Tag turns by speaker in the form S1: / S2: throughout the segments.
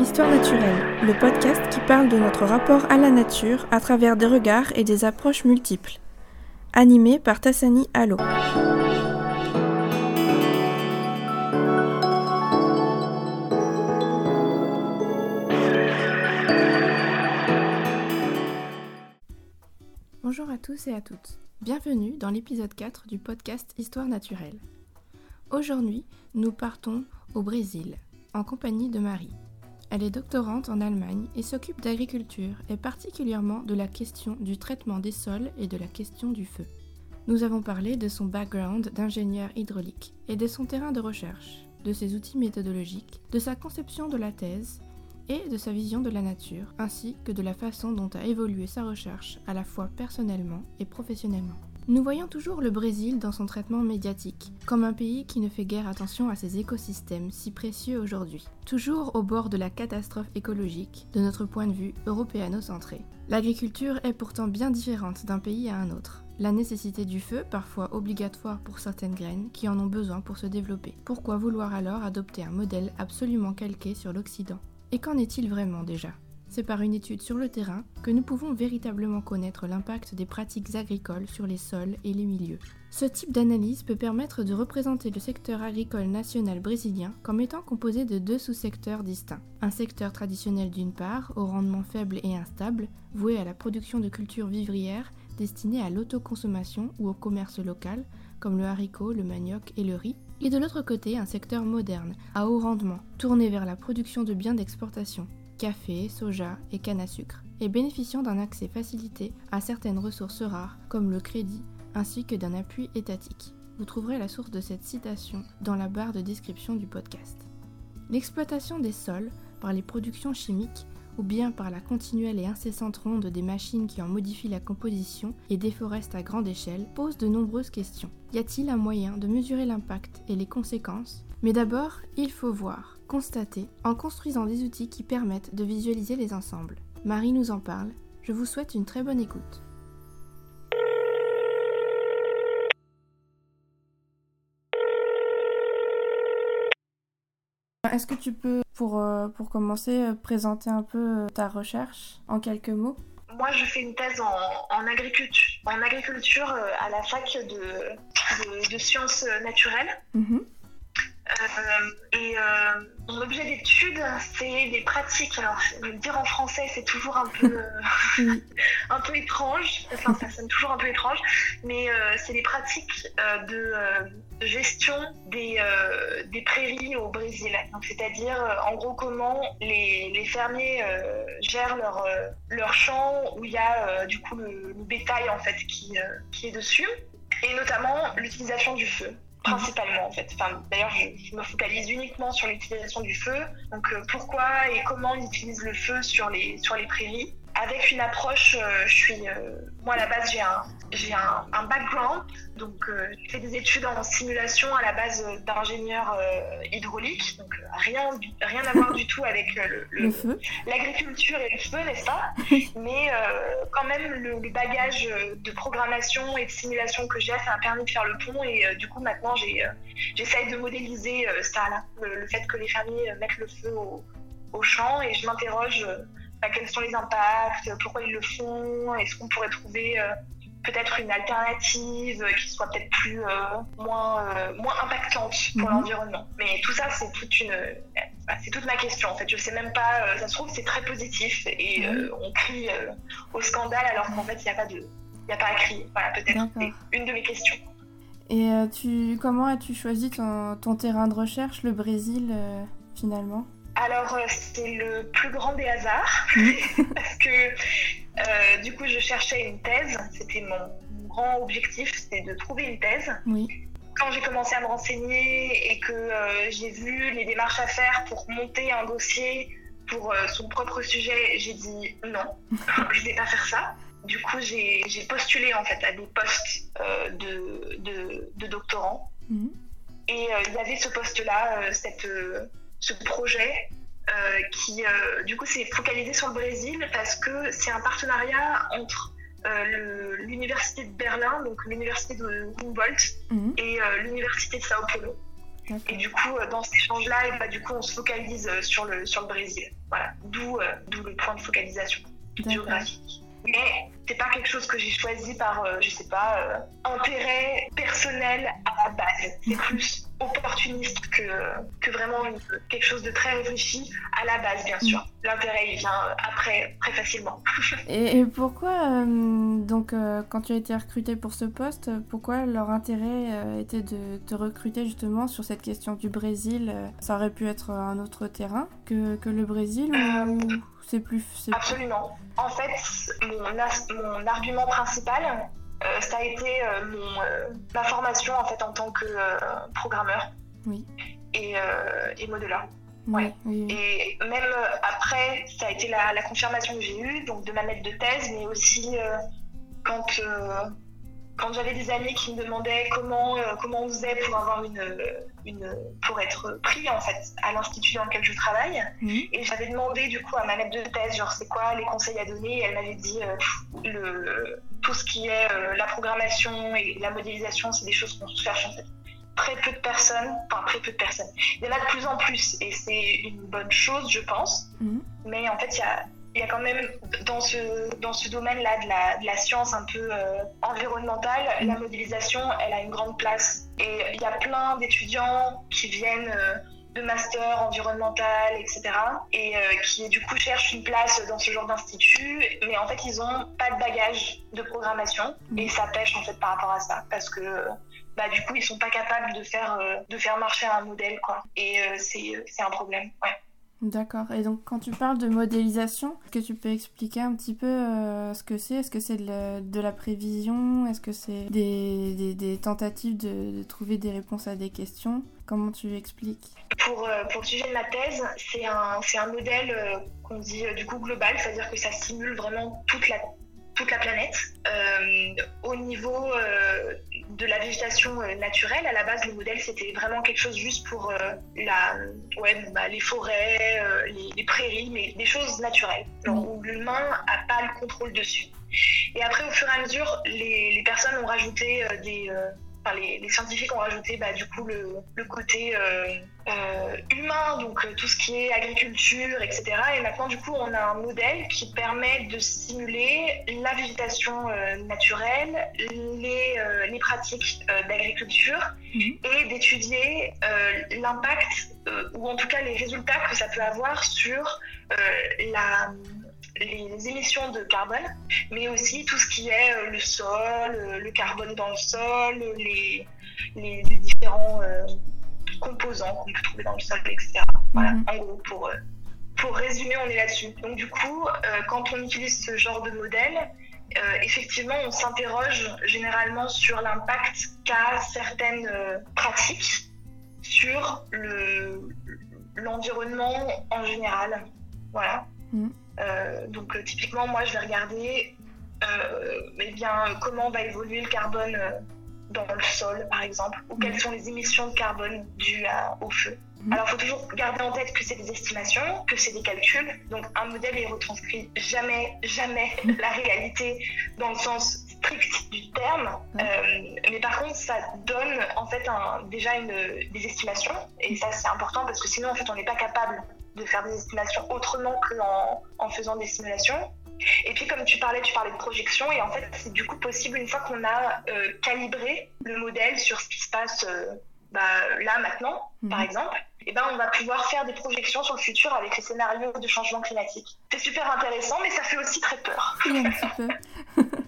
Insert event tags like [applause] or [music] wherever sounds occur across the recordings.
S1: Histoire naturelle, le podcast qui parle de notre rapport à la nature à travers des regards et des approches multiples. Animé par Tassani Allo. Bonjour à tous et à toutes. Bienvenue dans l'épisode 4 du podcast Histoire naturelle. Aujourd'hui, nous partons au Brésil, en compagnie de Marie. Elle est doctorante en Allemagne et s'occupe d'agriculture et particulièrement de la question du traitement des sols et de la question du feu. Nous avons parlé de son background d'ingénieur hydraulique et de son terrain de recherche, de ses outils méthodologiques, de sa conception de la thèse et de sa vision de la nature, ainsi que de la façon dont a évolué sa recherche à la fois personnellement et professionnellement. Nous voyons toujours le Brésil dans son traitement médiatique, comme un pays qui ne fait guère attention à ses écosystèmes si précieux aujourd'hui, toujours au bord de la catastrophe écologique, de notre point de vue européano-centré. L'agriculture est pourtant bien différente d'un pays à un autre. La nécessité du feu, parfois obligatoire pour certaines graines qui en ont besoin pour se développer. Pourquoi vouloir alors adopter un modèle absolument calqué sur l'Occident? Et qu'en est-il vraiment déjà? C'est par une étude sur le terrain que nous pouvons véritablement connaître l'impact des pratiques agricoles sur les sols et les milieux. Ce type d'analyse peut permettre de représenter le secteur agricole national brésilien comme étant composé de deux sous-secteurs distincts. Un secteur traditionnel d'une part, au rendement faible et instable, voué à la production de cultures vivrières destinées à l'autoconsommation ou au commerce local, comme le haricot, le manioc et le riz, et de l'autre côté un secteur moderne, à haut rendement, tourné vers la production de biens d'exportation, café, soja et canne à sucre, et bénéficiant d'un accès facilité à certaines ressources rares comme le crédit, ainsi que d'un appui étatique. Vous trouverez la source de cette citation dans la barre de description du podcast. L'exploitation des sols par les productions chimiques ou bien par la continuelle et incessante ronde des machines qui en modifient la composition et déforestent à grande échelle, pose de nombreuses questions. Y a-t-il un moyen de mesurer l'impact et les conséquences? Mais d'abord, il faut voir constater en construisant des outils qui permettent de visualiser les ensembles. Marie nous en parle. Je vous souhaite une très bonne écoute. Est-ce que tu peux, pour, euh, pour commencer, euh, présenter un peu euh, ta recherche en quelques mots?
S2: Moi, je fais une thèse en, agriculture, en agriculture à la fac de, de, sciences naturelles. Mhm. Objet d'étude, c'est des pratiques. Alors, le dire en français, c'est toujours un peu, [laughs] euh, [laughs] un peu étrange. Enfin, ça sonne toujours un peu étrange. Mais c'est des pratiques de, gestion des, des prairies au Brésil. c'est-à-dire, en gros, comment les, les fermiers gèrent leur, leur champ où il y a du coup le, le, bétail en fait qui, qui est dessus. Et notamment l'utilisation du feu principalement en fait. Enfin, D'ailleurs, je, me focalise uniquement sur l'utilisation du feu. Donc, euh, pourquoi et comment on utilise le feu sur les, sur les prairies avec une approche, euh, je suis, euh, moi à la base j'ai un, j'ai un, un, background, donc euh, j'ai fait des études en simulation à la base d'ingénieur hydraulique, donc rien, rien à voir du tout avec le, l'agriculture et le feu, n'est-ce pas? [laughs] Mais quand même le, bagage de programmation et de simulation que j'ai, ça m'a permis de faire le pont. Et du coup maintenant j'ai, j'essaye de modéliser ça, là, le, fait que les fermiers mettent le feu au, au champ. Et je m'interroge bah, quels sont les impacts, pourquoi ils le font, est-ce qu'on pourrait trouver euh, peut-être une alternative qui soit peut-être plus euh, moins euh, moins impactante pour mhm. l'environnement. Mais tout ça c'est toute une bah, c'est toute ma question en fait. Je sais même pas. ça se trouve c'est très positif et mhm. on crie au scandale alors qu'en fait il n'y a pas de il a pas à crier. Voilà peut-être c'est une de mes questions.
S1: Et tu comment as-tu choisi ton, ton, terrain de recherche, le Brésil finalement?
S2: Alors, euh, c'est le plus grand des hasards, [laughs] parce que euh, du coup, je cherchais une thèse. C'était mon, grand objectif, c'était de trouver une thèse. Quand j'ai commencé à me renseigner et que euh, j'ai vu les démarches à faire pour monter un dossier pour son propre sujet, j'ai dit non, [laughs] je ne vais pas faire ça. Du coup, j'ai postulé en fait à des postes de, de, de, doctorants. Mhm. Et il y avait ce poste-là, cette ce projet euh, qui, euh, du coup, s'est focalisé sur le Brésil parce que c'est un partenariat entre euh, l'université de Berlin, donc l'université de Humboldt, mhm. et l'université de Sao Paulo. Et du coup, dans cet échange-là, bah, du coup, on se focalise sur le, sur le Brésil. Voilà, d'où le point de focalisation géographique. Mais c'est pas quelque chose que j'ai choisi par, je sais pas, intérêt personnel à la base. C'est plus opportuniste que, que vraiment quelque chose de très réfléchi à la base, bien sûr. L'intérêt, il vient après, très facilement. [laughs]
S1: et, pourquoi, euh, donc, euh, quand tu as été recruté pour ce poste, pourquoi leur intérêt euh, était de te recruter justement sur cette question du Brésil? Ça aurait pu être un autre terrain que, que le Brésil ou c'est plus...
S2: Absolument. En fait, mon, mon argument principal, euh, ça a été euh, mon, euh, ma formation en fait en tant que programmeur et, et modeleur. Ouais. Et même après, ça a été la, la confirmation que j'ai eue, donc de ma maître de thèse, mais aussi quand quand j'avais des amis qui me demandaient comment, euh, comment on faisait pour avoir une, une, pour être pris en fait à l'institut dans lequel je travaille, mhm. et j'avais demandé du coup à ma maître de thèse genre c'est quoi les conseils à donner, et elle m'avait dit euh, le, tout ce qui est euh, la programmation et la modélisation, c'est des choses qu'on cherche en fait. Très peu de personnes, enfin très peu de personnes. Il y en a de plus en plus et c'est une bonne chose, je pense. Mhm. Mais en fait, il y a il y a quand même dans ce, dans ce domaine-là de la, de la, science un peu euh, environnementale, la modélisation, elle a une grande place. Et il y a plein d'étudiants qui viennent euh, de master environnemental, etc. Et euh, qui du coup cherchent une place dans ce genre d'institut, mais en fait ils n'ont pas de bagage de programmation et ça pêche en fait par rapport à ça parce que bah, du coup ils sont pas capables de faire, de faire marcher un modèle quoi. Et c'est un problème. Ouais.
S1: D'accord. Et donc, quand tu parles de modélisation, est-ce que tu peux expliquer un petit peu euh, ce que c'est? Est-ce que c'est de, la prévision? Est-ce que c'est des, tentatives de, trouver des réponses à des questions? Comment tu expliques
S2: pour, euh, pour le sujet de ma thèse, c'est un, un modèle euh, qu'on dit du coup global, c'est-à-dire que ça simule vraiment toute la toute la planète. Euh, au niveau euh, de la végétation euh, naturelle, à la base, le modèle, c'était vraiment quelque chose juste pour la, ouais, bah, les forêts, les, prairies, mais des choses naturelles, où l'humain n'a pas le contrôle dessus. Et après, au fur et à mesure, les, les personnes ont rajouté des les, scientifiques ont rajouté bah, du coup le, côté euh, euh, humain, donc euh, tout ce qui est agriculture, etc. Et maintenant, du coup, on a un modèle qui permet de simuler la végétation naturelle, les, les pratiques d'agriculture mhm. et d'étudier l'impact, ou en tout cas les résultats que ça peut avoir sur la les émissions de carbone, mais aussi tout ce qui est euh, le sol, euh, le carbone dans le sol, les, les, différents euh, composants qu'on peut trouver dans le sol, etc. Voilà, mhm. en gros, pour, pour résumer, on est là-dessus. Donc du coup, quand on utilise ce genre de modèle, effectivement, on s'interroge généralement sur l'impact qu'a certaines pratiques sur l'environnement en général. Voilà. Mhm. Euh, donc euh, typiquement, moi, je vais regarder euh, eh bien, comment va évoluer le carbone dans le sol, par exemple, ou quelles sont les émissions de carbone dues au feu. Mhm. Alors, il faut toujours garder en tête que c'est des estimations, que c'est des calculs. Donc, un modèle ne retranscrit jamais, jamais [laughs] la réalité dans le sens strict du terme. mais par contre, ça donne en fait déjà une, des estimations. Et ça, c'est important parce que sinon, en fait, on n'est pas capable de faire des estimations autrement qu'en en faisant des simulations. Et puis, comme tu parlais, tu parlais de projection, et en fait, c'est du coup possible une fois qu'on a euh, calibré le modèle sur ce qui se passe euh, bah, là, maintenant, par mhm. exemple, et ben, on va pouvoir faire des projections sur le futur avec les scénarios de changement climatique. C'est super intéressant, mais ça fait aussi très peur.
S1: un petit peu. [laughs]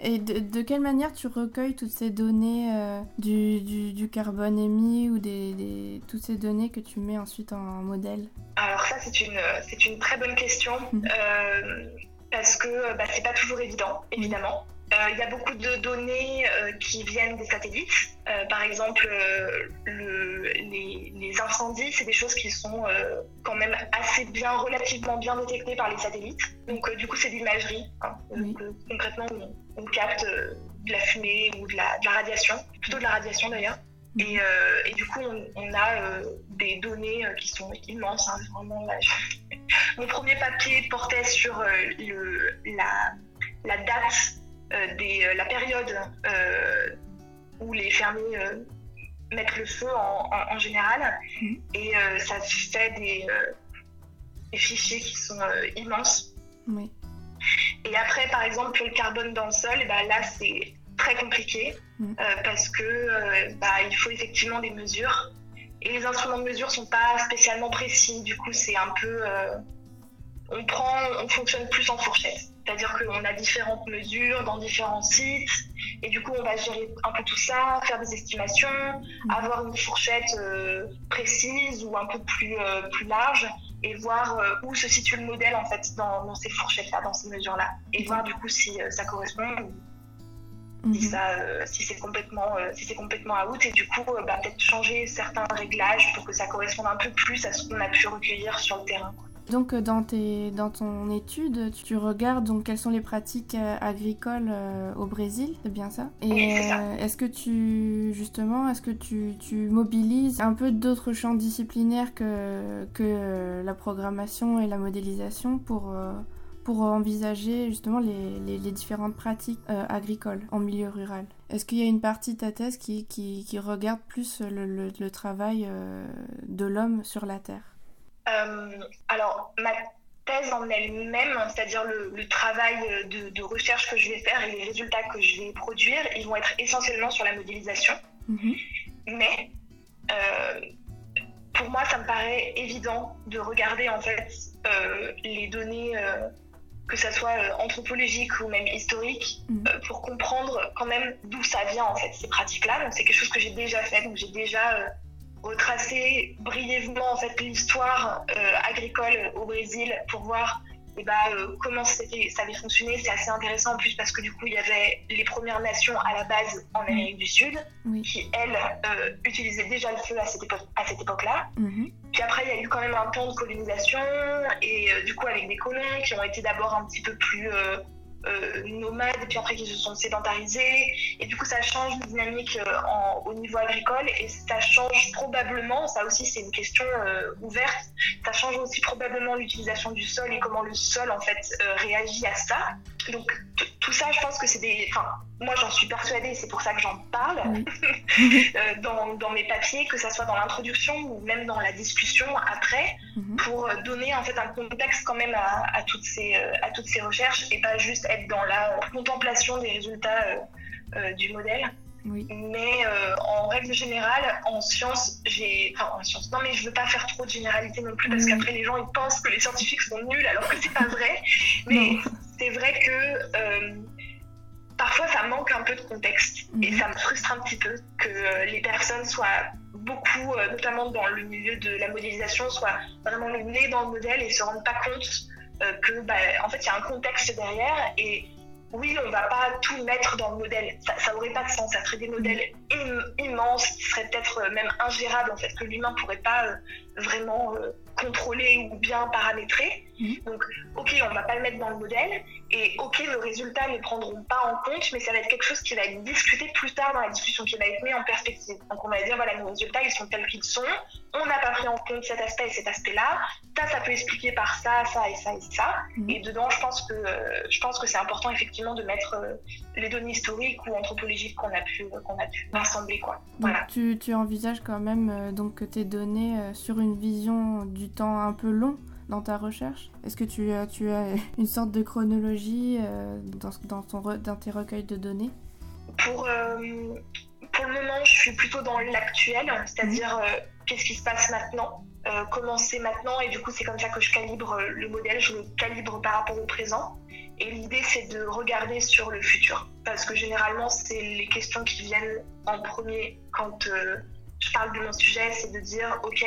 S1: Et de, quelle manière tu recueilles toutes ces données euh, du, du, carbone émis ou des, des, toutes ces données que tu mets ensuite en modèle?
S2: Alors ça, c'est une, c'est une très bonne question mhm. euh, parce que bah, c'est pas toujours évident, évidemment. Euh, il y a beaucoup de données qui viennent des satellites. Par exemple, le, les, les, incendies, c'est des choses qui sont quand même assez bien, relativement bien détectées par les satellites. Donc, du coup, c'est de l'imagerie. Hein. concrètement, on, capte de la fumée ou de la, de la, radiation, plutôt de la radiation d'ailleurs. Mhm. Et, et, du coup, on, a des données qui sont immenses. Hein, vraiment, [laughs] Mon premier papier portait sur le, la, la date euh, des, euh, la période euh, où les fermiers mettre le feu en, général. Mhm. Et ça fait des, fichiers qui sont immenses. Et après, par exemple, pour le carbone dans le sol, bah, là, c'est très compliqué mhm. parce que bah, il faut effectivement des mesures. Et les instruments de mesure sont pas spécialement précis. Du coup, c'est un peu. on prend, on fonctionne plus en fourchette. C'est-à-dire qu'on a différentes mesures dans différents sites, et du coup, on va gérer un peu tout ça, faire des estimations, mm. avoir une fourchette euh, précise ou un peu plus, euh, plus large, et voir euh, où se situe le modèle en fait dans, ces fourchettes-là, dans ces mesures-là, et voir du coup si ça correspond ou si, mm-hmm. si c'est complètement, si c'est complètement out, et du coup, bah, peut-être changer certains réglages pour que ça corresponde un peu plus à ce qu'on a pu recueillir sur le terrain.
S1: Donc euh, dans, tes, dans ton étude, tu regardes donc quelles sont les pratiques euh, agricoles euh, au Brésil, c'est bien ça?
S2: Et
S1: est-ce que tu justement, est-ce que tu, tu, mobilises un peu d'autres champs disciplinaires que, que la programmation et la modélisation pour pour envisager justement les, les, différentes pratiques agricoles en milieu rural? Est-ce qu'il y a une partie de ta thèse qui, qui, qui regarde plus le, le, le travail de l'homme sur la Terre?
S2: Alors, ma thèse en elle-même, c'est-à-dire le, travail de, recherche que je vais faire et les résultats que je vais produire, ils vont être essentiellement sur la modélisation. Mhm. Mais euh, pour moi, ça me paraît évident de regarder en fait euh, les données, que ce soit anthropologiques ou même historiques, mhm. pour comprendre quand même d'où ça vient en fait ces pratiques-là. Donc c'est quelque chose que j'ai déjà fait, donc j'ai déjà retracer brièvement en fait l'histoire euh, agricole au Brésil pour voir eh ben, euh, comment ça avait fonctionné. C'est assez intéressant en plus parce que du coup il y avait les Premières Nations à la base en Amérique du Sud qui elles euh, utilisaient déjà le feu à cette époque à cette époque-là. Mm-hmm. Puis après il y a eu quand même un temps de colonisation et du coup avec des colons qui ont été d'abord un petit peu plus euh, nomades puis après qui se sont sédentarisés et du coup ça change une dynamique euh, au niveau agricole et ça change probablement, ça aussi c'est une question euh, ouverte, ça change aussi probablement l'utilisation du sol et comment le sol en fait réagit à ça. Donc tout ça je pense que c'est des... moi j'en suis persuadée, c'est pour ça que j'en parle [laughs] dans, dans, mes papiers, que ça soit dans l'introduction ou même dans la discussion après, mhm. pour donner en fait un contexte quand même à, à toutes, ces, à toutes ces recherches et pas juste être dans la contemplation des résultats euh, euh, du modèle. Mais euh, en règle générale, en sciences, j'ai. Enfin, en sciences. Non, mais je veux pas faire trop de généralité non plus, parce qu'après, les gens, ils pensent que les scientifiques sont nuls, alors que c'est pas vrai. Mais c'est vrai que parfois, ça manque un peu de contexte. Et mhm. ça me frustre un petit peu que les personnes soient beaucoup, notamment dans le milieu de la modélisation, soient vraiment le nez dans le modèle et se rendent pas compte euh, que, bah, en fait, il y a un contexte derrière et oui, on va pas tout mettre dans le modèle. Ça, ça aurait pas de sens. Ça serait des modèles immenses qui seraient peut-être euh, même ingérables, en fait, que l'humain pourrait pas euh, vraiment contrôler ou bien paramétrer. Mhm. Donc, ok, on va pas le mettre dans le modèle, et ok, le résultat ne prendront pas en compte, mais ça va être quelque chose qui va être discuté plus tard dans la discussion, qui va être mis en perspective. Donc, on va dire, voilà, nos résultats, ils sont tels qu'ils sont, on n'a pas pris en compte cet aspect et cet aspect-là, ça, ça peut expliquer par ça, ça et ça et ça. Mhm. Et dedans, je pense que, je pense que c'est important, effectivement, de mettre euh, les données historiques ou anthropologiques qu'on a pu, qu'on a pu rassembler, quoi.
S1: Voilà. tu, tu envisages quand même euh, donc tes données euh, sur une vision du temps un peu long dans ta recherche? Est-ce que tu as, tu as [laughs] une sorte de chronologie euh, dans, dans, ton dans tes recueils de données?
S2: Pour, euh, pour le moment, je suis plutôt dans l'actuel, c'est-à-dire mhm. euh, qu'est-ce qui se passe maintenant, comment c'est maintenant, et du coup, c'est comme ça que je calibre le modèle, je le calibre par rapport au présent. Et l'idée, c'est de regarder sur le futur, parce que généralement, c'est les questions qui viennent en premier quand je parle de mon sujet, c'est de dire, OK,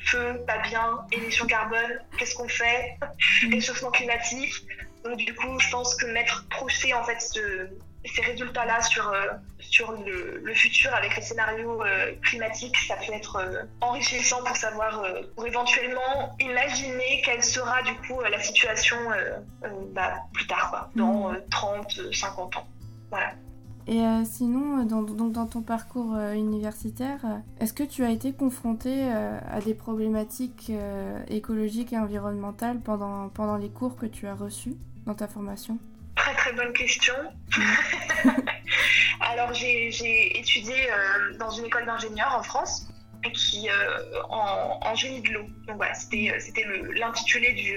S2: feu, pas bien, émissions carbone, qu'est-ce qu'on fait, [laughs] réchauffement climatique. Donc du coup, je pense que mettre, projeter en fait ces résultats-là sur, euh, sur le, futur avec les scénarios euh, climatiques, ça peut être euh, enrichissant pour savoir, pour éventuellement imaginer quelle sera du coup la situation bah, plus tard, dans 30, mm. 50 ans. Voilà.
S1: Et euh, sinon, euh, dans, donc dans ton parcours euh, universitaire, est-ce que tu as été confronté à des problématiques écologiques et environnementales pendant, pendant les cours que tu as reçus dans ta formation?
S2: Très très bonne question. [laughs] Alors, j'ai étudié dans une école d'ingénieurs en France qui en, en, génie de l'eau. Donc voilà, c'était l'intitulé du,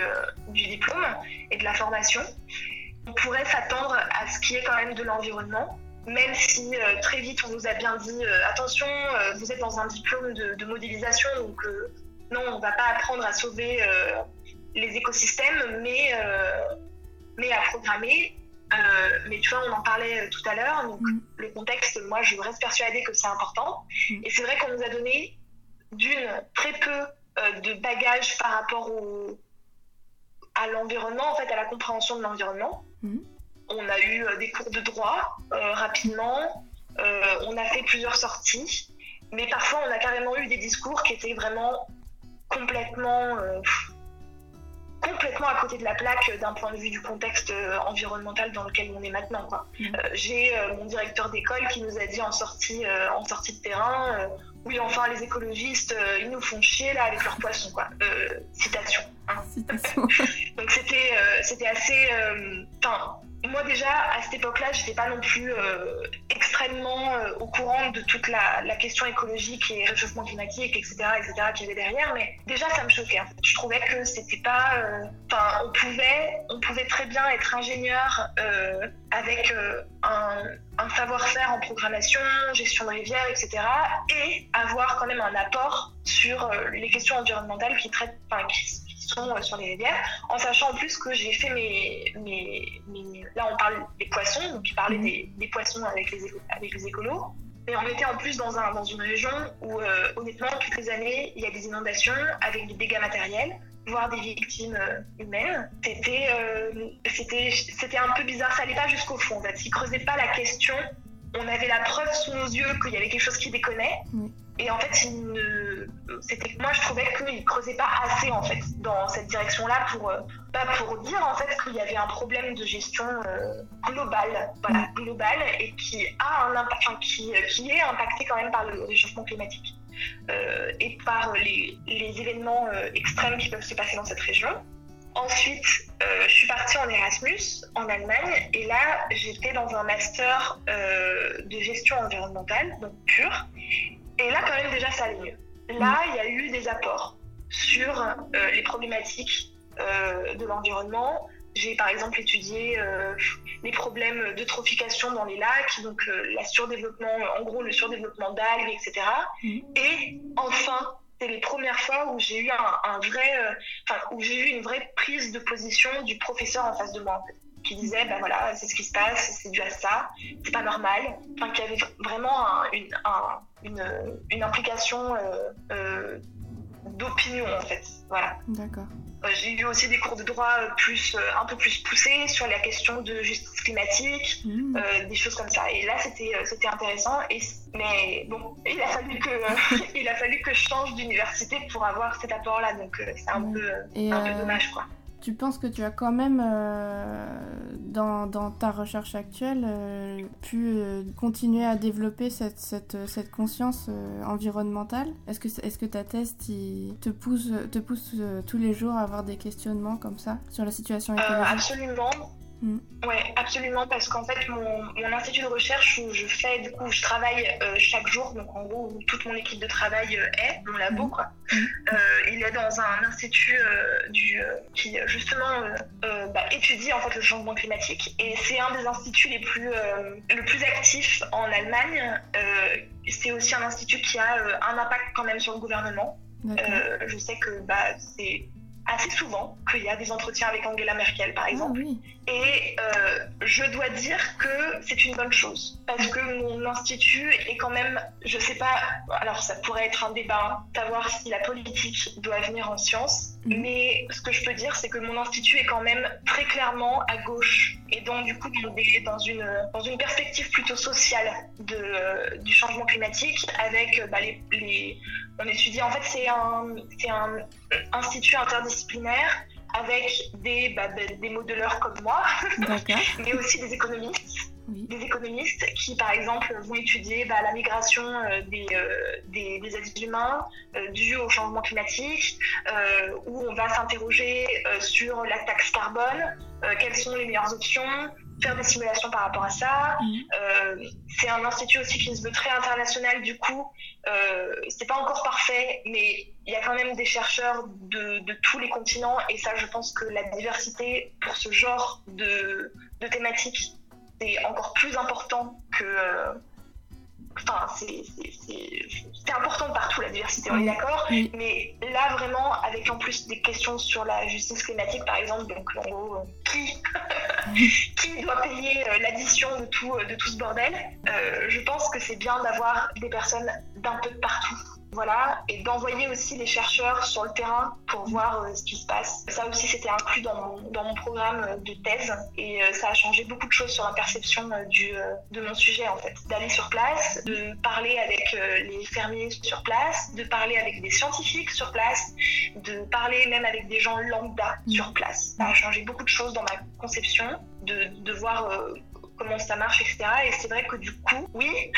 S2: du, diplôme et de la formation. On pourrait s'attendre à ce qui est quand même de l'environnement, même si très vite on nous a bien dit attention, vous êtes dans un diplôme de, de modélisation, donc non, on ne va pas apprendre à sauver euh, les écosystèmes, mais, euh, mais à programmer. Euh, mais tu vois, on en parlait tout à l'heure, donc mm. le contexte, moi, je reste persuadée que c'est important. Mm. Et c'est vrai qu'on nous a donné, d'une, très peu de bagages par rapport au, à l'environnement, en fait, à la compréhension de l'environnement. Mm. On a eu des cours de droit rapidement, on a fait plusieurs sorties, mais parfois on a carrément eu des discours qui étaient vraiment complètement, euh, complètement à côté de la plaque d'un point de vue du contexte euh, environnemental dans lequel on est maintenant. Mmh. Euh, j'ai mon directeur d'école qui nous a dit en sortie, en sortie de terrain oui, enfin, les écologistes, ils nous font chier là avec leurs poissons, quoi. citation. Hein. citation. [laughs] Donc c'était, c'était assez. Enfin, moi déjà, à cette époque-là, j'étais pas non plus euh, extrêmement euh, au courant de toute la, question écologique et réchauffement climatique, etc., etc., qu'il y avait derrière. Mais déjà, ça me choquait. Je trouvais que c'était pas. Euh, enfin, on pouvait, on pouvait très bien être ingénieur avec un, savoir-faire en programmation, gestion de rivière, etc., et avoir quand même un apport sur les questions environnementales qui traitent, qui, euh, sur les rivières, en sachant en plus que j'ai fait mes, mes, Là, on parle des poissons, donc il parlait mhm. des, poissons avec les, avec les écolos. Mais on était en plus dans, un, dans une région où, euh, honnêtement, toutes les années, il y a des inondations avec des dégâts matériels, voire des victimes euh, humaines. C'était c'était c'était un peu bizarre, ça n'allait pas jusqu'au fond. En fait. Ils ne creusaient pas la question. On avait la preuve sous nos yeux qu'il y avait quelque chose qui déconnait. Et en fait, c'était moi je trouvais qu'il creusait pas assez en fait dans cette direction-là pour euh, pas pour dire en fait qu'il y avait un problème de gestion euh, globale, voilà, mm. globale et qui a un impact, qui, qui est impacté quand même par le réchauffement climatique euh, et par les, les événements extrêmes qui peuvent se passer dans cette région. Ensuite, je suis partie en Erasmus en Allemagne et là, j'étais dans un master de gestion environnementale, donc pur. Et là, quand même, déjà, ça allait mieux. Là, il y a eu des apports sur euh, les problématiques euh, de l'environnement. J'ai par exemple étudié euh, les problèmes d'eutrophication dans les lacs, donc la surdéveloppement, en gros le surdéveloppement d'algues, etc. Et mmh. enfin, c'est les premières fois où j'ai eu un, vrai, où j'ai eu une vraie prise de position du professeur en face de moi. En fait qui disait ben voilà c'est ce qui se passe c'est dû à ça c'est pas normal enfin qui avait vraiment une, une, une, implication euh, euh, d'opinion en fait. Voilà.
S1: D'accord.
S2: Euh, j'ai eu aussi des cours de droit plus un peu plus poussés sur la question de justice climatique mmh. des choses comme ça. Et là c'était c'était intéressant. Et mais bon il a fallu que [laughs] il a fallu que je change d'université pour avoir cet apport là donc c'est un peu un peu dommage quoi
S1: tu penses que tu as quand même, euh, dans, dans, ta recherche actuelle, euh, pu euh, continuer à développer cette, cette, cette conscience environnementale? Est-ce que, est -ce que ta thèse te pousse, te pousse tous les jours à avoir des questionnements comme ça sur la situation écologique?
S2: Absolument. Mm. Oui, absolument, parce qu'en fait, mon, mon, institut de recherche où je fais, du coup, je travaille euh, chaque jour, donc en gros, où toute mon équipe de travail euh, est, mon labo, mm. quoi. Mm. Euh, il est dans un institut du, qui, justement, bah, étudie en fait le changement climatique, et c'est un des instituts les plus, le plus actifs en Allemagne. c'est aussi un institut qui a un impact quand même sur le gouvernement. je sais que bah, c'est assez souvent qu'il y a des entretiens avec Angela Merkel, par ah exemple. Et euh, je dois dire que c'est une bonne chose. Parce que mon institut est quand même, je sais pas, alors ça pourrait être un débat, savoir si la politique doit venir en sciences. Mhm. Mais ce que je peux dire, c'est que mon institut est quand même très clairement à gauche. Et donc, du coup, dans une, dans une perspective plutôt sociale de, du changement climatique, avec bah, les, les, On étudie, en fait, c'est un, un institut interdisciplinaire avec des, bah, des modeleurs comme moi, [laughs] mais aussi des économistes. Des économistes qui, par exemple, vont étudier bah, la migration euh, des, euh, des, des, êtres humains euh, due au changement climatique, où on va s'interroger sur la taxe carbone, quelles sont les meilleures options, faire des simulations par rapport à ça. Mhm. c'est un institut aussi qui se veut très international, du coup, c'est pas encore parfait, mais il y a quand même des chercheurs de, de, tous les continents, et ça, je pense que la diversité pour ce genre de, de thématiques, c'est encore plus important que Enfin, c'est important partout la diversité, on est d'accord. Mais là, vraiment, avec en plus des questions sur la justice climatique, par exemple, donc en gros, euh, qui, [laughs] qui doit payer euh, l'addition de tout, de tout ce bordel euh, Je pense que c'est bien d'avoir des personnes d'un peu de partout voilà, et d'envoyer aussi les chercheurs sur le terrain pour voir euh, ce qui se passe. Ça aussi, c'était inclus dans mon, dans mon programme de thèse et euh, ça a changé beaucoup de choses sur la perception euh, du, de mon sujet en fait. D'aller sur place, de parler avec les fermiers sur place, de parler avec des scientifiques sur place, de parler même avec des gens lambda sur place. Ça a changé beaucoup de choses dans ma conception, de, de voir comment ça marche, etc. Et c'est vrai que du coup, oui,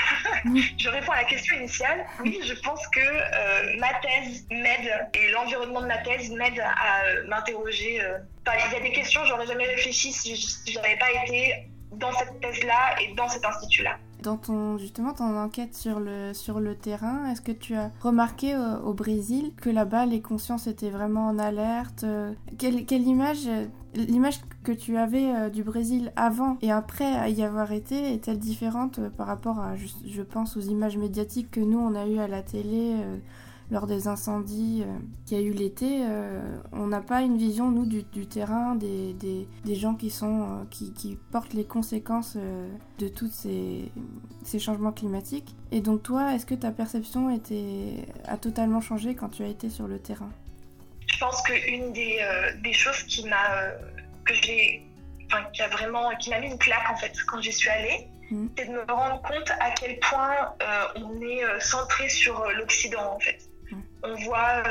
S2: [laughs] je réponds à la question initiale. Oui, je pense que euh, ma thèse m'aide et l'environnement de ma thèse m'aide à euh, m'interroger. Euh. il y a des questions, j'aurais jamais réfléchi si je n'avais pas été dans cette thèse-là et dans cet institut-là.
S1: Dans ton, justement, ton enquête sur le, sur le terrain, est-ce que tu as remarqué au, Brésil que là-bas les consciences étaient vraiment en alerte quelle, quelle image L'image que tu avais euh, du Brésil avant et après y avoir été est-elle différente euh, par rapport à, je, pense, aux images médiatiques que nous on a eues à la télé euh, lors des incendies qu'il y a eu l'été On n'a pas une vision, nous, du, terrain, des, des, gens qui, sont, qui, qui, portent les conséquences de tous ces, ces, changements climatiques. Et donc toi, est-ce que ta perception était, a totalement changé quand tu as été sur le terrain?
S2: Je pense qu'une des, euh, des choses qui m'a euh, que j'ai enfin, qui a vraiment qui m'a mis une claque en fait quand j'y suis allée mm. c'est de me rendre compte à quel point euh, on est centré sur l'Occident en fait. On voit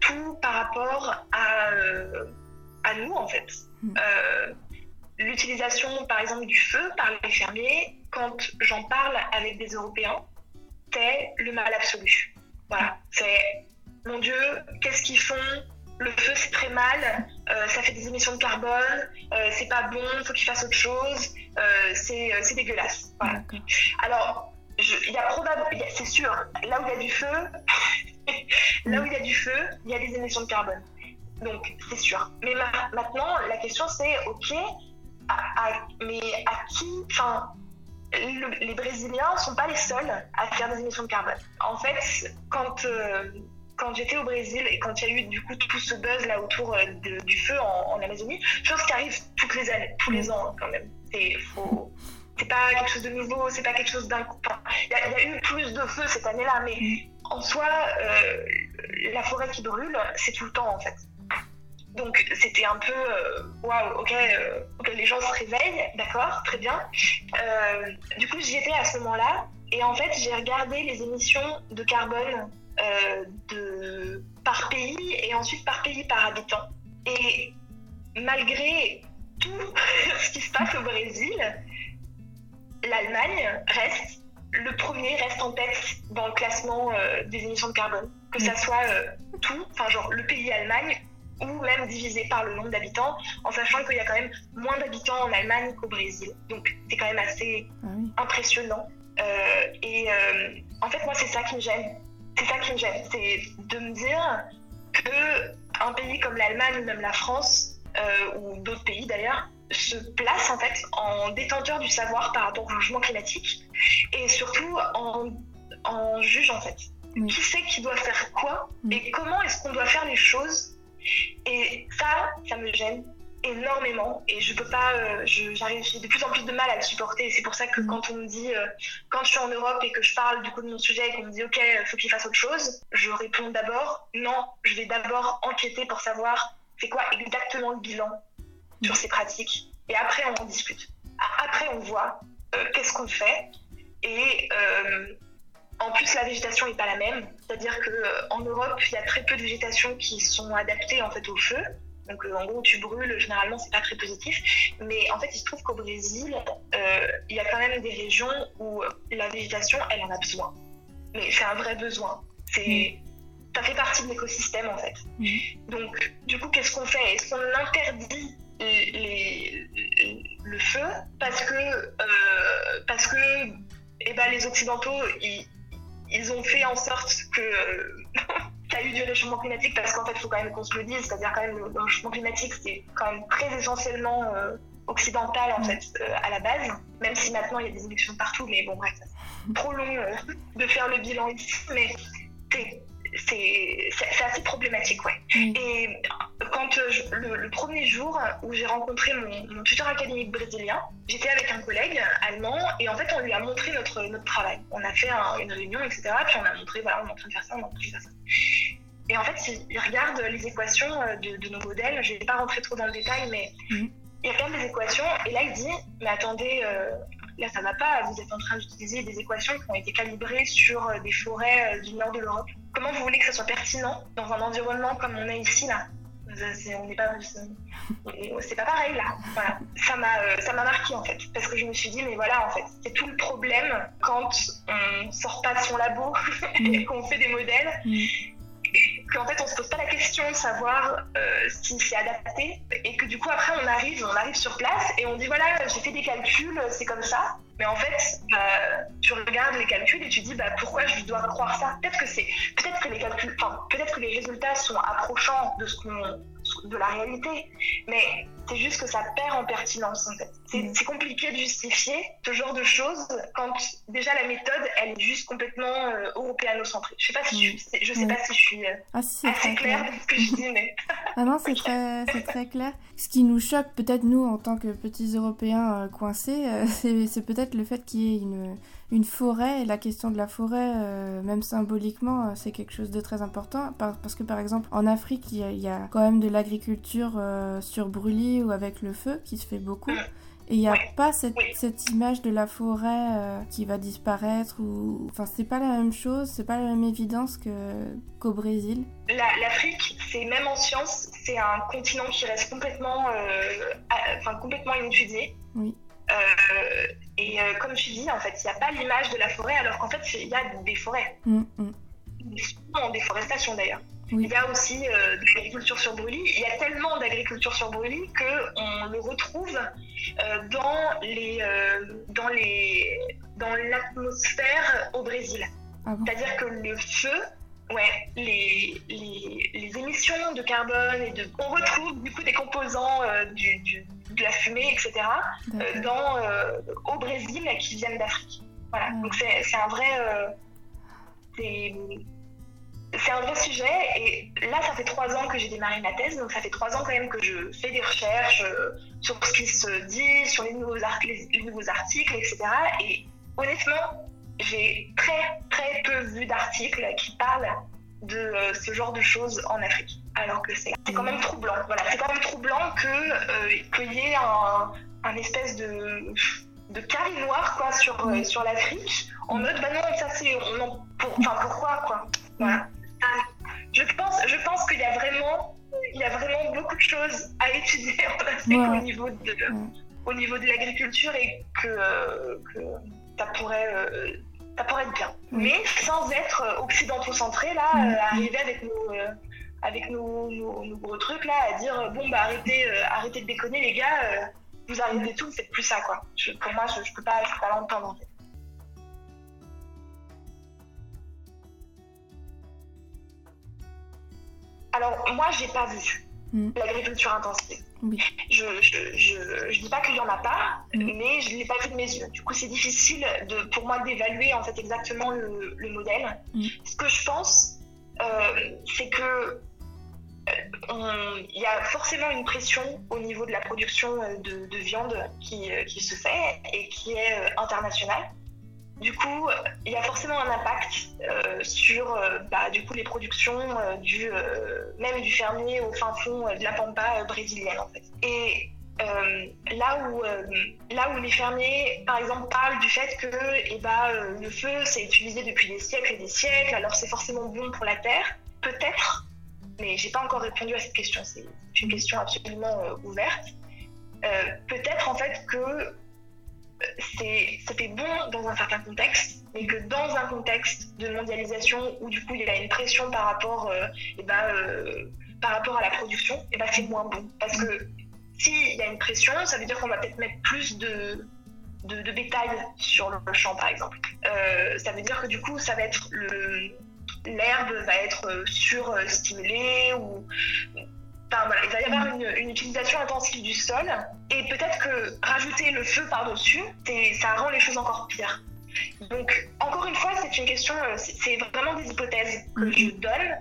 S2: tout par rapport à, à nous en fait. Mm. l'utilisation par exemple du feu par les fermiers quand j'en parle avec des Européens c'est le mal absolu. Voilà. C'est mon Dieu, qu'est-ce qu'ils font? Le feu c'est très mal, euh, ça fait des émissions de carbone, euh, c'est pas bon, il faut qu'il fasse autre chose, euh, c'est dégueulasse. Alors, il y a probablement, c'est sûr, là où il y a du feu, là où il y a du feu, il y a des émissions de carbone. Donc, c'est sûr. Mais maintenant, la question c'est, ok, mais à qui, enfin, les Brésiliens sont pas les seuls à faire des émissions de carbone. En fait, quand quand j'étais au Brésil et quand il y a eu du coup tout ce buzz là autour euh, du feu en, Amazonie, chose qui arrive toutes les années, tous les ans hein, quand même. C'est faut, pas quelque chose de nouveau, c'est pas quelque chose d'un. Il y, a eu plus de feu cette année-là, mais en soi, euh, la forêt qui brûle, c'est tout le temps en fait. Donc c'était un peu euh, waouh, ok, les gens se réveillent, d'accord, très bien. du coup, j'y étais à ce moment-là et en fait, j'ai regardé les émissions de carbone euh, de, par pays et ensuite par pays par habitant. Et malgré tout [laughs] ce qui se passe au Brésil, l'Allemagne reste le premier, reste en tête dans le classement euh, des émissions de carbone. Que ça soit euh, tout, enfin genre le pays Allemagne, ou même divisé par le nombre d'habitants, en sachant qu'il y a quand même moins d'habitants en Allemagne qu'au Brésil. Donc c'est quand même assez ah impressionnant. et en fait, moi, c'est ça qui me gêne c'est ça qui me gêne, c'est de me dire que un pays comme l'Allemagne ou même la France euh, ou d'autres pays d'ailleurs se place en fait en détenteur du savoir par rapport au changement climatique et surtout en, en juge en fait. Qui sait qui doit faire quoi et comment est-ce qu'on doit faire les choses et ça, ça me gêne énormément et je peux pas, euh, j'arrive, j'ai de plus en plus de mal à le supporter. Et c'est pour ça que quand on me dit, euh, quand je suis en Europe et que je parle du coup de mon sujet et qu'on me dit ok, faut qu'il fasse autre chose, je réponds d'abord non, je vais d'abord enquêter pour savoir c'est quoi exactement le bilan sur ces pratiques et après on en discute. Après on voit euh, qu'est-ce qu'on fait et en plus, la végétation n'est pas la même, c'est-à-dire qu'en Europe, il y a très peu de végétation qui sont adaptées en fait au feu. Donc euh, en gros, tu brûles, généralement, c'est pas très positif. Mais en fait, il se trouve qu'au Brésil, euh, il y a quand même des régions où la végétation, elle en a besoin. Mais c'est un vrai besoin. C'est, mm. ça fait partie de l'écosystème en fait. Mm. Donc, du coup, qu'est-ce qu'on fait? Est-ce qu'on interdit les, le feu parce que, parce que eh ben, les Occidentaux, ils, ils ont fait en sorte que [laughs] qu'il y a eu du réchauffement climatique parce qu'en fait, il faut quand même qu'on se le dise, c'est-à-dire quand même le réchauffement climatique, c'est quand même très essentiellement euh, occidental en fait euh, à la base, même si maintenant il y a des élections partout, mais bon bref, c'est [laughs] trop long euh, de faire le bilan ici, mais c'est assez problématique, ouais. Et quand euh, le, premier jour où j'ai rencontré mon, tuteur académique brésilien, j'étais avec un collègue allemand et en fait on lui a montré notre, notre travail. On a fait une réunion, etc. Puis on a montré, voilà, on est en train de faire ça, on est en train de faire ça. Et en fait, il, regarde les équations euh, de, nos modèles. Je ne vais pas rentrer trop dans le détail, mais il regarde les équations et là il dit, mais attendez, euh, là ça va pas, vous êtes en train d'utiliser des équations qui ont été calibrées sur des forêts du nord de l'Europe. Comment vous voulez que ça soit pertinent dans un environnement comme on est ici là? On n'est pas c'est pas pareil là. Voilà ça m'a euh, ça m'a marqué en fait. Parce que je me suis dit mais voilà en fait c'est tout le problème quand on sort pas de son labo [laughs] et qu'on fait des modèles. Mm. Qu'en fait on se pose pas la question de savoir euh, si c'est adapté et que du coup après on arrive on arrive sur place et on dit voilà j'ai fait des calculs c'est comme ça. Mais en fait, bah, tu regardes les calculs et tu dis bah, pourquoi je dois croire ça? Peut-être que c'est, peut-être que les calculs, peut-être que les résultats sont approchants de ce qu'on de la réalité. Mais c'est juste que ça perd en pertinence, en fait. C'est mm. compliqué de justifier ce genre de choses quand déjà la méthode, elle est juste complètement euh, européano-centrée. Je sais pas si je, mm. je sais pas si je suis euh, ah, assez claire dans ce que je dis, mais... [laughs] [laughs]
S1: ah non, c'est très, très clair. Ce qui nous choque peut-être nous en tant que petits Européens euh, coincés, [laughs] c'est peut-être le fait qu'il y ait une une forêt, et la question de la forêt, euh, même symboliquement, euh, c'est quelque chose de très important. parce que par exemple, en Afrique, il y, a, quand même de l'agriculture euh, sur brûlis ou avec le feu qui se fait beaucoup. Et il n'y a pas cette, cette, image de la forêt qui va disparaître ou... Enfin, c'est pas la même chose, c'est pas la même évidence qu'au Brésil.
S2: L'Afrique, c'est même en science, c'est un continent qui reste complètement, enfin, complètement inétudié. Oui. Euh, et euh, comme tu dis, en fait, il n'y a pas l'image de la forêt, alors qu'en fait, il y a des forêts. Mm, mm. En déforestation d'ailleurs. Il y a aussi euh, de l'agriculture sur brûlis. Il y a tellement d'agriculture sur brûlis qu'on le retrouve dans les, dans les, dans l'atmosphère au Brésil. Ah C'est-à-dire que le feu, ouais, les, les, les, émissions de carbone et de, on retrouve du coup des composants du, du, de la fumée, etc., euh, dans, euh, au Brésil qui viennent d'Afrique. Voilà. Donc c'est un vrai. Euh, c'est un vrai sujet et là ça fait trois ans que j'ai démarré ma thèse donc ça fait trois ans quand même que je fais des recherches sur ce qui se dit sur les nouveaux, les nouveaux articles etc et honnêtement j'ai très très peu vu d'articles qui parlent de euh, ce genre de choses en Afrique. Alors que c'est quand même troublant. Voilà, c'est quand même troublant que euh, qu'il y ait un, un espèce de de carré noir quoi sur euh, sur l'Afrique en mode bah non ça c'est enfin pourquoi quoi? Voilà vraiment il y a vraiment beaucoup de choses à étudier en Afrique au niveau de au niveau de l'agriculture et que, que ça pourrait ça pourrait être bien. Mais sans être euh, occidentaux-centré, là, euh, arriver avec nos, euh, avec nos, nos, gros trucs, là, à dire bon, bah arrêtez, arrêtez de déconner, les gars, vous arrêtez tout, c'est plus ça, quoi. pour moi, je, je peux pas, je pas l'entendre, en fait. Alors, moi, j'ai pas vu mm. l'agriculture intensive. Je ne dis pas qu'il n'y en a pas, mm. mais je ne l'ai pas vu de mes yeux. Du coup, c'est difficile de, pour moi d'évaluer en fait exactement le, modèle. Mm. Ce que je pense, euh, c'est que euh, il y a forcément une pression au niveau de la production euh, de, viande qui, qui, se fait et qui est internationale. Du coup, il y a forcément un impact euh, sur euh, bah, du coup, les productions euh, même du fermier au fin fond de la pampa brésilienne. En fait. Et là, où, là où les fermiers, par exemple, parlent du fait que eh bah, le feu, c'est utilisé depuis des siècles et des siècles, alors c'est forcément bon pour la terre, peut-être, mais j'ai pas encore répondu à cette question, c'est une question absolument ouverte. peut-être en fait que c'était bon dans un certain contexte, mais que dans un contexte de mondialisation où du coup il y a une pression par rapport, euh, et euh, par rapport à la production, ben, c'est moins bon. Parce que s'il y a une pression, ça veut dire qu'on va peut-être mettre plus de, de, bétail sur le champ, par exemple. Euh, ça veut dire que du coup, ça va être l'herbe va être surstimulée ou Enfin, voilà, il va y avoir une, utilisation intensive du sol et peut-être que rajouter le feu par-dessus, ça rend les choses encore pires. Donc, encore une fois, c'est une question, euh, c'est vraiment des hypothèses que je donne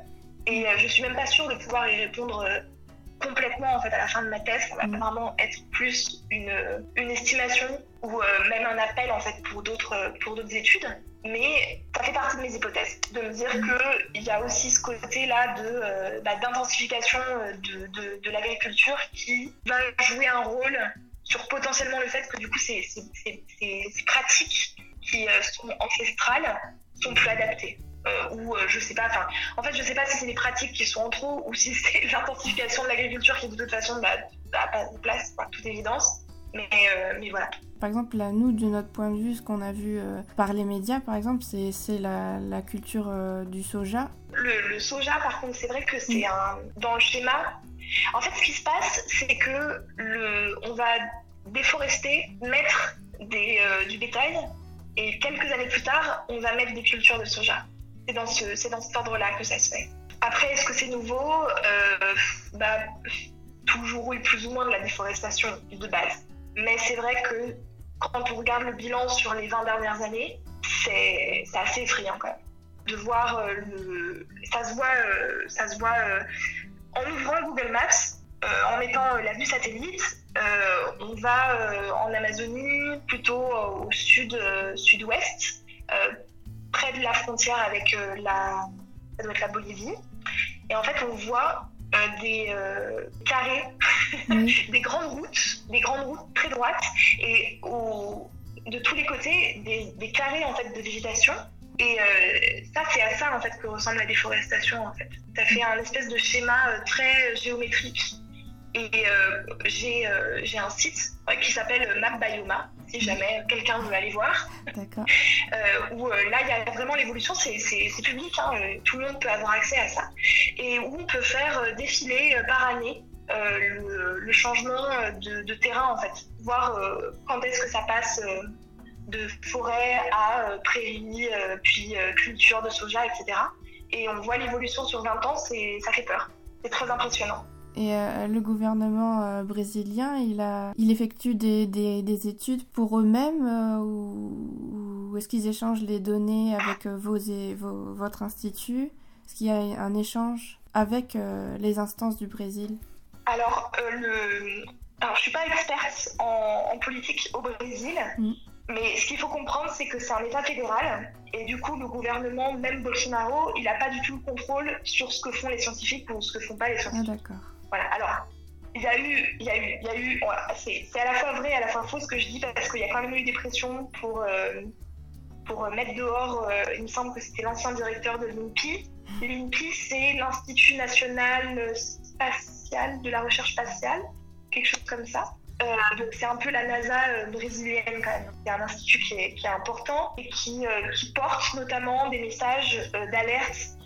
S2: et euh, je suis même pas sûre de pouvoir y répondre euh, complètement en fait à la fin de ma thèse. Ça va vraiment être plus une, une estimation ou même un appel en fait pour d'autres pour d'autres études. Mais ça fait partie de mes hypothèses, de me dire qu'il y a aussi ce côté-là de, bah, d'intensification de, de, de l'agriculture qui va jouer un rôle sur potentiellement le fait que du coup ces, ces, ces pratiques qui euh, sont ancestrales sont plus adaptées. Euh, ou euh, je sais pas, en fait, je sais pas si c'est les pratiques qui sont en trop ou si [laughs] c'est l'intensification de l'agriculture qui de toute façon n'a bah, pas de place, par toute évidence. Mais, voilà.
S1: Par exemple, là, nous, de notre point de vue, ce qu'on a vu par les médias, par exemple, c'est la, la, culture du soja.
S2: Le, le, soja, par contre, c'est vrai que c'est mm. un. Dans le schéma, en fait, ce qui se passe, c'est que le, on va déforester, mettre des, du bétail et quelques années plus tard, on va mettre des cultures de soja. C'est dans, ce, dans cet ordre-là que ça se fait. Après, est-ce que c'est nouveau? Euh, bah, Toujours eu plus ou moins de la déforestation de base. Mais c'est vrai que quand on regarde le bilan sur les 20 dernières années, c'est, assez effrayant quand même. De voir euh. Ça se voit, euh, ça se voit en ouvrant Google Maps, en mettant la vue satellite, euh, on va euh, en Amazonie, plutôt au sud, euh, sud-ouest, près de la frontière avec la, la Bolivie. Et en fait, on voit des carrés, [laughs] des grandes routes, des grandes routes très droites, et de tous les côtés, des, carrés en fait de végétation. Et ça, c'est à ça en fait que ressemble la déforestation en fait. Ça fait un espèce de schéma très géométrique et euh, euh, j'ai un site qui s'appelle MapBioma, si jamais quelqu'un veut aller voir. D'accord. Euh, où là, il y a vraiment l'évolution, c'est public, hein, tout le monde peut avoir accès à ça. Et où on peut faire défiler par année le, changement de, terrain, en fait. Voir quand est-ce que ça passe de forêt à prairie, puis culture de soja, etc. Et on voit l'évolution sur 20 ans, ça fait peur. C'est très impressionnant.
S1: Et euh, le gouvernement euh, brésilien, il, effectue des, des, études pour eux-mêmes euh, ou, est-ce qu'ils échangent les données avec vos, votre institut? Est-ce qu'il y a un échange avec les instances du Brésil
S2: Alors, le... Alors, je suis pas experte en, politique au Brésil, mm. mais ce qu'il faut comprendre, c'est que c'est un État fédéral. Et du coup, le gouvernement, même Bolsonaro, il n'a pas du tout le contrôle sur ce que font les scientifiques ou ce que font pas les scientifiques. Ah, d'accord. Voilà. Alors, il y a eu, il y a eu, il y a eu. c'est à la fois vrai et à la fois faux ce que je dis parce qu'il y a quand même eu des pressions pour euh, pour mettre dehors. Euh, il me semble que c'était l'ancien directeur de l'INPI. L'INPI, c'est l'Institut national spatial de la recherche spatiale, quelque chose comme ça. Euh, donc c'est un peu la NASA brésilienne quand même. C'est un institut qui est, qui est, important et qui, qui porte notamment des messages d'alerte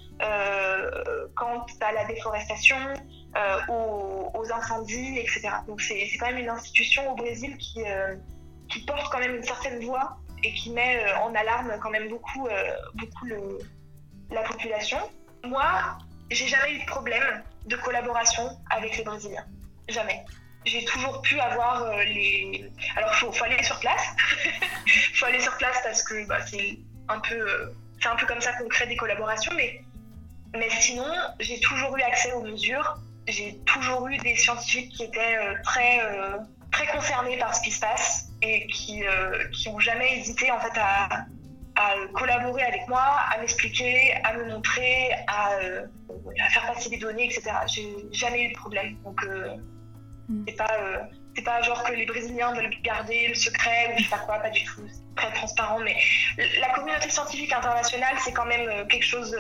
S2: quant à la déforestation, euh, aux, incendies, etc. Donc c'est quand même une institution au Brésil qui, euh, qui porte quand même une certaine voix et qui met euh, en alarme quand même beaucoup, beaucoup le, la population. Moi, j'ai jamais eu de problème de collaboration avec les Brésiliens. Jamais. J'ai toujours pu avoir les. Alors, il faut, aller sur place. Il [laughs] faut aller sur place parce que bah, c'est un peu. un peu comme ça qu'on crée des collaborations, mais, mais sinon, j'ai toujours eu accès aux mesures j'ai toujours eu des scientifiques qui étaient euh, très, euh, très concernés par ce qui se passe et qui, euh, qui ont jamais hésité en fait à, à collaborer avec moi, à m'expliquer, à me montrer, à, à, faire passer des données, etc. J'ai jamais eu de problème. Donc, mm. c'est pas, c'est pas genre que les Brésiliens veulent garder le secret ou je sais pas quoi, pas du tout. C'est très transparent. Mais la communauté scientifique internationale, c'est quand même quelque chose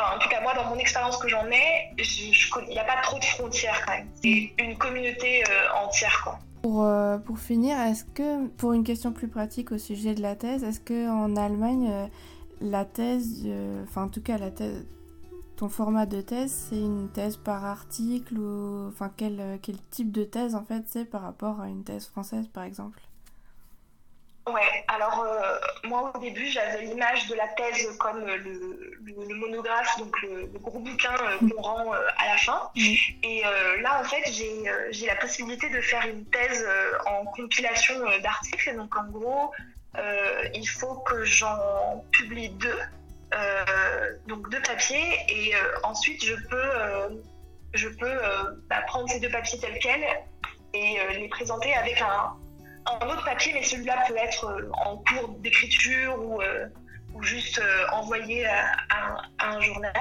S2: en tout cas, moi, dans mon expérience que j'en ai, il n'y a pas trop de frontières quand même. C'est une communauté euh, entière, quoi.
S1: Pour, euh, pour finir, est-ce que, pour une question plus pratique au sujet de la thèse, est-ce qu'en Allemagne, euh, la thèse, enfin en tout cas la ton format de thèse, c'est une thèse par article ou enfin quel, quel type de thèse en fait c'est par rapport à une thèse française par exemple?
S2: Ouais, alors euh, moi au début j'avais l'image de la thèse comme le, monographe, donc le, gros bouquin euh, mm. qu'on rend euh, à la fin. Mm. Et là en fait j'ai la possibilité de faire une thèse en compilation d'articles. Donc en gros il faut que j'en publie deux, donc deux papiers, et ensuite je peux, je peux bah, prendre ces deux papiers tels quels et les présenter avec un un autre papier, mais celui-là peut être euh, en cours d'écriture ou, euh, juste euh, envoyé à, un journal.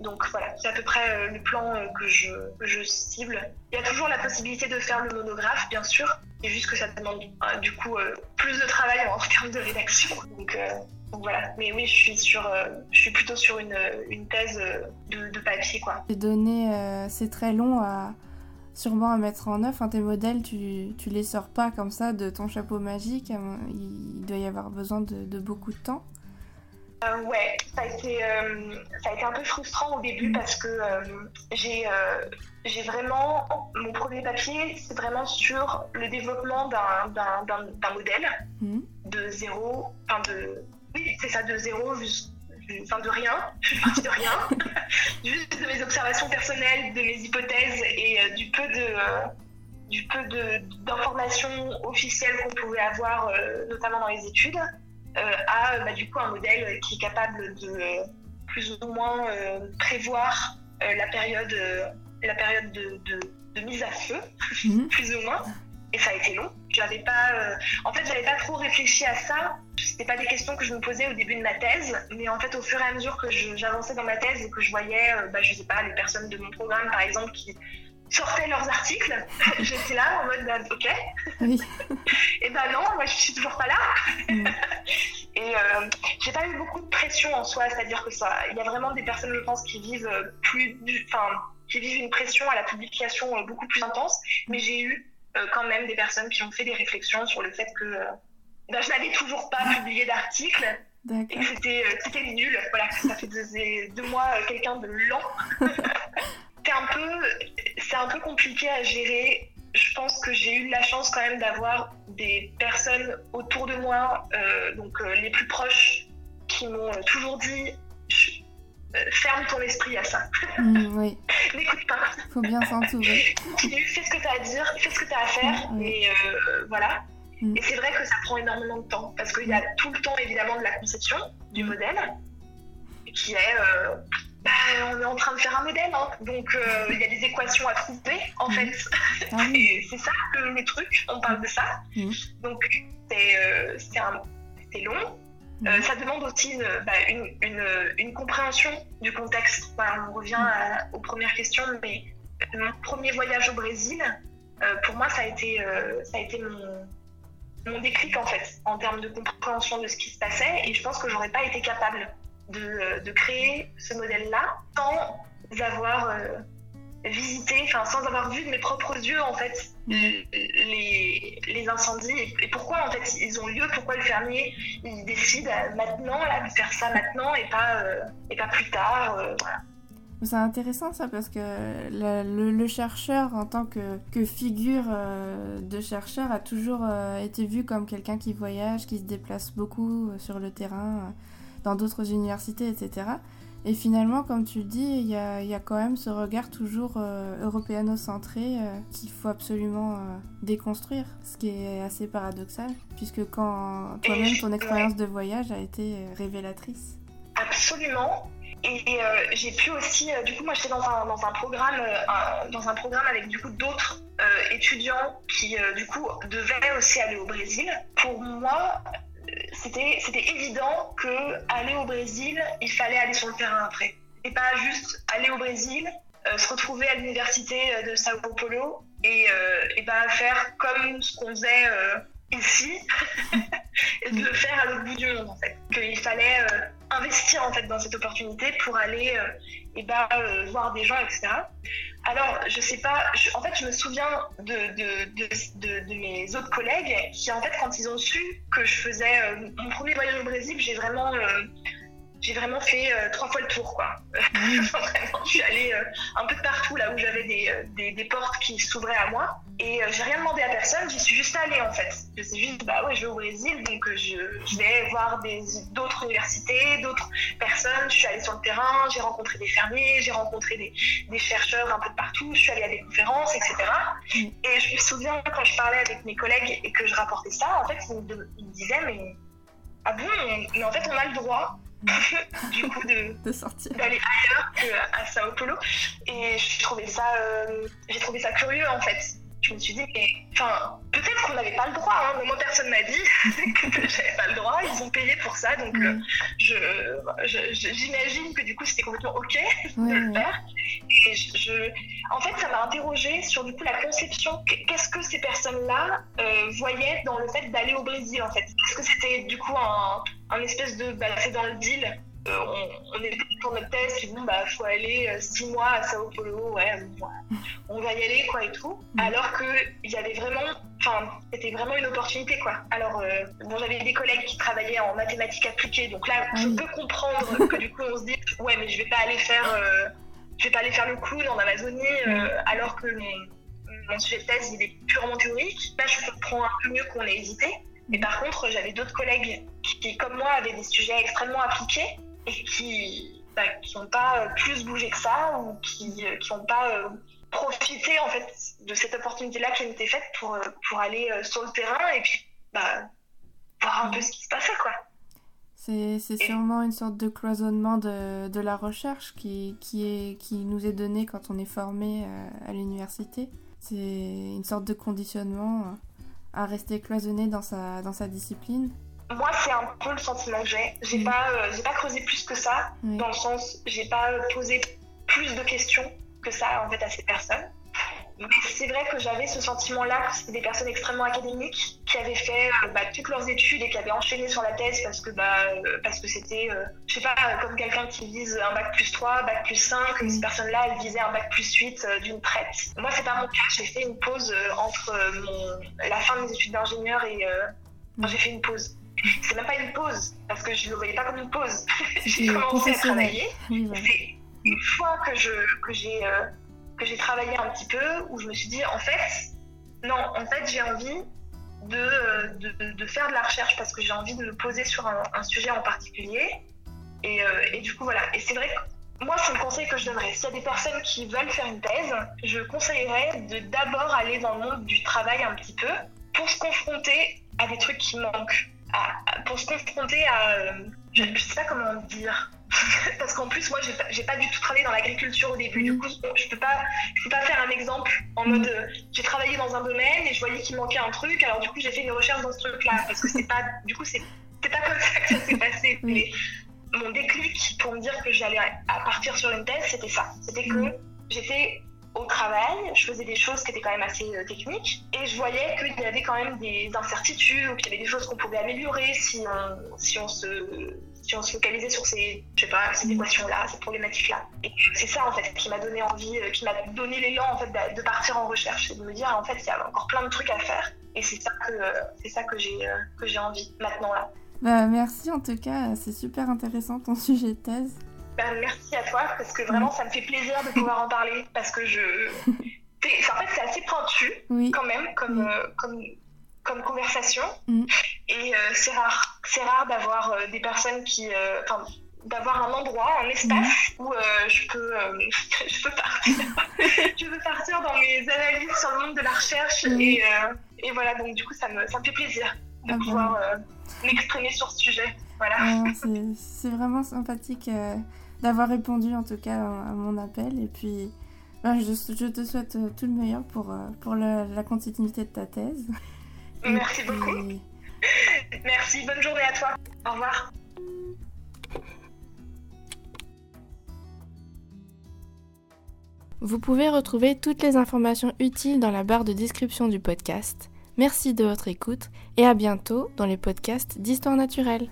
S2: donc voilà, c'est à peu près le plan que je, cible. Il y a toujours la possibilité de faire le monographe, bien sûr. C'est juste que ça demande du coup plus de travail en [laughs] termes de rédaction. Donc, voilà. Mais oui, je suis sur, je suis plutôt sur une, thèse de, papier quoi.
S1: Les données, c'est très long à sûrement à mettre en œuvre. tes modèles, tu, tu les sors pas comme ça de ton chapeau magique. Il doit y avoir besoin de, beaucoup de temps.
S2: Euh, ouais, ça a, été, euh, ça a été un peu frustrant au début parce que euh, j'ai j'ai vraiment. Mon premier papier, c'est vraiment sur le développement d'un modèle mm. de zéro. Enfin, de. Oui, c'est ça, de zéro jusqu'à enfin de rien, je suis partie de rien, [laughs] juste de mes observations personnelles, de mes hypothèses et euh, du peu de euh, du peu d'informations officielles qu'on pouvait avoir, euh, notamment dans les études, à bah, du coup un modèle qui est capable de plus ou moins prévoir la période la période de, de, mise à feu, mhm. [laughs] plus ou moins et ça a été long. J'avais pas, euh, en fait, j'avais pas trop réfléchi à ça. C'était pas des questions que je me posais au début de ma thèse, mais en fait, au fur et à mesure que j'avançais dans ma thèse et que je voyais, euh, bah, je sais pas, les personnes de mon programme, par exemple, qui sortaient leurs articles, [laughs] j'étais là en mode, bah, ok. [laughs] et ben non, moi, je suis toujours pas là. Mm. [laughs] et euh, j'ai pas eu beaucoup de pression en soi, c'est-à-dire que ça, il y a vraiment des personnes, je pense, qui vivent plus, enfin, qui vivent une pression à la publication beaucoup plus intense, mais j'ai eu euh, quand même des personnes qui ont fait des réflexions sur le fait que euh, ben, je n'avais toujours pas publié d'article et que c'était euh, nul. Voilà, ça fait deux, mois quelqu'un de lent. [laughs] c'est un peu c'est un peu compliqué à gérer. Je pense que j'ai eu la chance quand même d'avoir des personnes autour de moi, donc les plus proches, qui m'ont toujours dit ferme ton esprit à ça.
S1: Mm, oui. [laughs]
S2: N'écoute pas.
S1: Faut bien s'entourer. [laughs]
S2: fais ce que tu as à dire, fais ce que tu as à faire, mm, et euh, voilà. Mm. Et c'est vrai que ça prend énormément de temps, parce qu'il y a tout le temps évidemment de la conception du modèle, qui est. Euh, bah, on est en train de faire un modèle, hein. donc euh, il y a des équations à trouver en fait. Ah [laughs] c'est ça le, truc, on parle de ça. Donc c'est long, euh, ça demande aussi une, bah, compréhension du contexte. on revient aux premières questions, mais mon premier voyage au Brésil, euh, pour moi, ça a été, euh, ça a été mon, mon, déclic en fait, en termes de compréhension de ce qui se passait. Et je pense que j'aurais pas été capable de créer ce modèle-là sans avoir visiter, enfin sans avoir vu de mes propres yeux en fait les, les incendies et, pourquoi en fait ils ont lieu, pourquoi le fermier il décide maintenant là, de faire ça maintenant et pas, euh, et pas plus tard. Euh,
S1: C'est intéressant ça parce que le, chercheur en tant que, que figure euh, de chercheur a toujours été vu comme quelqu'un qui voyage, qui se déplace beaucoup sur le terrain, dans d'autres universités, etc. Et finalement, comme tu le dis, il y a, y a, quand même ce regard toujours euh, européano-centré euh, qu'il faut absolument euh, déconstruire, ce qui est assez paradoxal, puisque quand toi-même ton expérience de voyage a été révélatrice.
S2: Absolument. Et j'ai pu aussi, du coup, moi j'étais dans un, dans un programme, dans un programme avec du coup d'autres étudiants qui du coup devaient aussi aller au Brésil. Pour moi, c'était évident que aller au Brésil, il fallait aller sur le terrain après. Et pas juste aller au Brésil, euh, se retrouver à l'université euh, de Sao Paulo et, euh, faire comme ce qu'on faisait ici [laughs] et de le faire à l'autre bout du monde en fait. Fallait investir en fait dans cette opportunité pour aller et bah, voir des gens, etc. Alors, je sais pas, en fait, je me souviens de, de, de, mes autres collègues qui, en fait, quand ils ont su que je faisais euh, mon premier voyage au Brésil, j'ai vraiment. Euh, j'ai vraiment fait trois fois le tour, quoi. [laughs] vraiment, je suis allée un peu de partout là où j'avais des, des, des, portes qui s'ouvraient à moi. Et j'ai rien demandé à personne, j'y suis juste allée en fait. Je suis juste, bah ouais, je vais au Brésil, donc je, je vais voir d'autres universités, d'autres personnes. Je suis allée sur le terrain, j'ai rencontré des fermiers, j'ai rencontré des, des, chercheurs un peu de partout, je suis allée à des conférences, etc. Et je me souviens quand je parlais avec mes collègues et que je rapportais ça, en fait, ils me, disaient, mais ah bon, mais en fait, on a le droit [laughs] du coup de,
S1: de sortir.
S2: d'aller ailleurs qu'à Sao Paulo. Et j'ai trouvé ça euh, j'ai trouvé ça curieux en fait je me suis dit, mais enfin, peut-être qu'on n'avait pas le droit. Hein, mais moi, personne m'a dit [laughs] que j'avais pas le droit. Ils ont payé pour ça, donc euh, je, j'imagine que du coup, c'était complètement ok [laughs] de le faire. Et je, en fait, ça m'a interrogée sur du coup la conception. Qu'est-ce que ces personnes-là euh, voyaient dans le fait d'aller au Brésil, en fait? Est-ce que c'était du coup un, un espèce de, bah, c'est dans le deal? Euh, on, on, était pour notre thèse, puis bon, bah, faut aller euh, six mois à Sao Paulo, ouais, on va y aller, quoi, et tout. Mm. Alors qu'il y avait vraiment, enfin, c'était vraiment une opportunité, quoi. Alors, euh, bon, j'avais des collègues qui travaillaient en mathématiques appliquées, donc là, je peux comprendre que du coup, on se dit, ouais, mais je vais pas aller faire, je vais pas aller faire le clown en Amazonie, mm. alors que mon, sujet de thèse, il est purement théorique. Là, je comprends un peu mieux qu'on ait hésité. Mais par contre, j'avais d'autres collègues qui, comme moi, avaient des sujets extrêmement appliqués et qui bah, qui n'ont pas plus bougé que ça ou qui n'ont pas euh, profité en fait de cette opportunité-là qui m'était faite pour, euh, pour aller euh, sur le terrain et puis bah, voir un peu ce qui se passait quoi.
S1: C'est, c'est sûrement une sorte de cloisonnement de, de la recherche qui, qui, est, qui nous est donné quand on est formé à l'université. C'est une sorte de conditionnement à rester cloisonné dans sa, dans sa discipline
S2: moi, c'est un peu le sentiment que j'ai. J'ai mm. pas, euh, j'ai pas creusé plus que ça, dans le sens, j'ai pas posé plus de questions que ça en fait à ces personnes. Mais c'est vrai que j'avais ce sentiment-là que c'était des personnes extrêmement académiques qui avaient fait euh, bah, toutes leurs études et qui avaient enchaîné sur la thèse parce que bah, euh, parce que c'était, je sais pas, comme quelqu'un qui vise un bac plus 3, bac plus 5, mm. ces personnes-là, elles visaient un bac plus 8 d'une traite. Moi, c'est pas mon cas. J'ai fait une pause entre mon, la fin de mes études d'ingénieur et j'ai fait une pause c'est même pas une pause, parce que je ne le voyais pas comme une pause. [laughs] j'ai commencé à travailler. C'est une fois que je que j'ai euh, que j'ai travaillé un petit peu où je me suis dit en fait non en fait j'ai envie de, euh, de, de, faire de la recherche parce que j'ai envie de me poser sur un, sujet en particulier. Et, euh, et, du coup voilà. Et c'est vrai que moi c'est le conseil que je donnerais. S'il y a des personnes qui veulent faire une thèse je conseillerais de d'abord aller dans le monde du travail un petit peu pour se confronter à des trucs qui manquent pour se confronter à. Euh, je ne sais pas comment dire. [laughs] Parce qu'en plus, moi, j'ai pas, pas du tout travaillé dans l'agriculture au début. Du coup, je peux pas, je peux pas faire un exemple en mode euh, j'ai travaillé dans un domaine et je voyais qu'il manquait un truc. Alors du coup, j'ai fait une recherche dans ce truc-là parce que c'est pas, du coup, c'est pas comme ça que ça s'est passé. [laughs] Mais mon déclic pour me dire que j'allais partir sur une thèse, c'était ça. C'était que j'étais au travail, je faisais des choses qui étaient quand même assez euh, techniques et je voyais qu'il y avait quand même des incertitudes ou qu'il y avait des choses qu'on pouvait améliorer si on, si on se si on se focalisait sur ces, je sais pas, ces équations-là, ces problématiques-là. Et c'est ça, en fait, qui m'a donné envie, euh, qui m'a donné l'élan, en fait, de partir en recherche et de me dire, en fait, il y a encore plein de trucs à faire. Et c'est ça que, c'est ça que j'ai, euh, que j'ai envie, maintenant, là.
S1: Bah, merci, en tout cas, c'est super intéressant ton sujet de thèse.
S2: Ben, merci à toi parce que vraiment ça me fait plaisir de pouvoir en parler parce que je. en fait, c'est assez pointu quand même comme, euh, comme, comme conversation mm. et euh, c'est rare. C'est rare d'avoir euh, des personnes qui. Enfin, d'avoir un endroit, un espace mm. où je, peux, [laughs] je peux partir. [laughs] je peux partir dans mes analyses sur le monde de la recherche et, et, voilà, donc du coup ça me, ça me fait plaisir de ah pouvoir m'exprimer sur ce sujet. Voilà.
S1: Ah, [laughs] c'est vraiment sympathique d'avoir répondu en tout cas à, mon appel. Et puis, ben, je, te souhaite euh, tout le meilleur pour, euh, pour la, continuité de ta thèse.
S2: Merci beaucoup. [laughs] Merci, bonne journée à toi. Au revoir.
S1: Vous pouvez retrouver toutes les informations utiles dans la barre de description du podcast. Merci de votre écoute et à bientôt dans les podcasts d'Histoire naturelle.